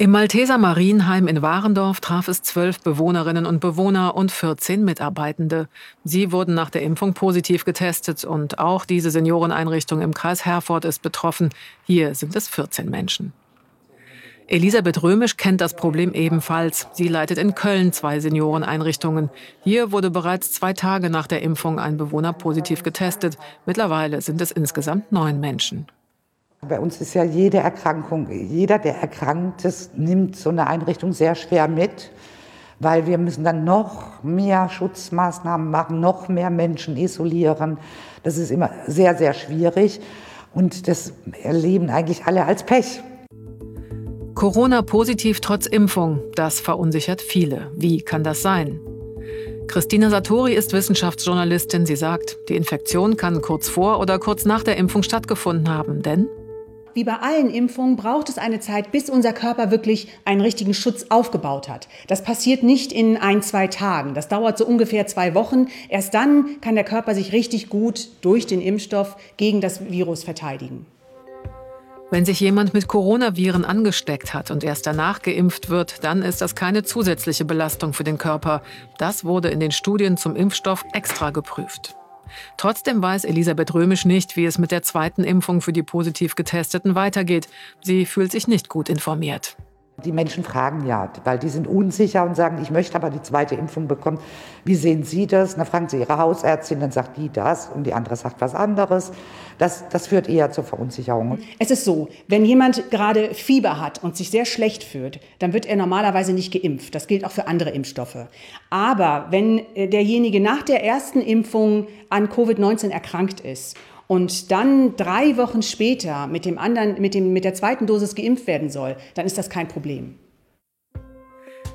Im Malteser Marienheim in Warendorf traf es zwölf Bewohnerinnen und Bewohner und 14 Mitarbeitende. Sie wurden nach der Impfung positiv getestet und auch diese Senioreneinrichtung im Kreis Herford ist betroffen. Hier sind es 14 Menschen. Elisabeth Römisch kennt das Problem ebenfalls. Sie leitet in Köln zwei Senioreneinrichtungen. Hier wurde bereits zwei Tage nach der Impfung ein Bewohner positiv getestet. Mittlerweile sind es insgesamt neun Menschen. Bei uns ist ja jede Erkrankung, jeder, der erkrankt ist, nimmt so eine Einrichtung sehr schwer mit, weil wir müssen dann noch mehr Schutzmaßnahmen machen, noch mehr Menschen isolieren. Das ist immer sehr, sehr schwierig und das erleben eigentlich alle als Pech. Corona positiv trotz Impfung, das verunsichert viele. Wie kann das sein? Christina Satori ist Wissenschaftsjournalistin. Sie sagt, die Infektion kann kurz vor oder kurz nach der Impfung stattgefunden haben, denn wie bei allen Impfungen braucht es eine Zeit, bis unser Körper wirklich einen richtigen Schutz aufgebaut hat. Das passiert nicht in ein, zwei Tagen. Das dauert so ungefähr zwei Wochen. Erst dann kann der Körper sich richtig gut durch den Impfstoff gegen das Virus verteidigen. Wenn sich jemand mit Coronaviren angesteckt hat und erst danach geimpft wird, dann ist das keine zusätzliche Belastung für den Körper. Das wurde in den Studien zum Impfstoff extra geprüft. Trotzdem weiß Elisabeth Römisch nicht, wie es mit der zweiten Impfung für die positiv Getesteten weitergeht. Sie fühlt sich nicht gut informiert. Die Menschen fragen ja, weil die sind unsicher und sagen, ich möchte aber die zweite Impfung bekommen. Wie sehen Sie das? Dann fragen Sie Ihre Hausärztin, dann sagt die das und die andere sagt was anderes. Das, das führt eher zur Verunsicherung. Es ist so, wenn jemand gerade Fieber hat und sich sehr schlecht fühlt, dann wird er normalerweise nicht geimpft. Das gilt auch für andere Impfstoffe. Aber wenn äh, derjenige nach der ersten Impfung an Covid-19 erkrankt ist und dann drei Wochen später mit dem anderen, mit dem, mit der zweiten Dosis geimpft werden soll, dann ist das kein Problem.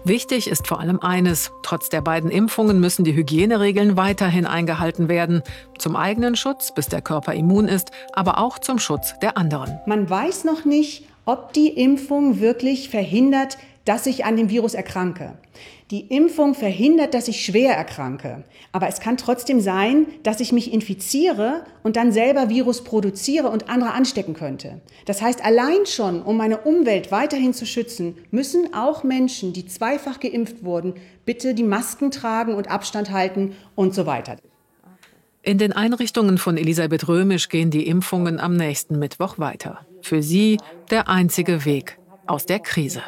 Wichtig ist vor allem eines. Trotz der beiden Impfungen müssen die Hygieneregeln weiterhin eingehalten werden. Zum eigenen Schutz, bis der Körper immun ist, aber auch zum Schutz der anderen. Man weiß noch nicht, ob die Impfung wirklich verhindert, dass ich an dem Virus erkranke. Die Impfung verhindert, dass ich schwer erkranke. Aber es kann trotzdem sein, dass ich mich infiziere und dann selber Virus produziere und andere anstecken könnte. Das heißt, allein schon, um meine Umwelt weiterhin zu schützen, müssen auch Menschen, die zweifach geimpft wurden, bitte die Masken tragen und Abstand halten und so weiter. In den Einrichtungen von Elisabeth Römisch gehen die Impfungen am nächsten Mittwoch weiter. Für sie der einzige Weg aus der Krise.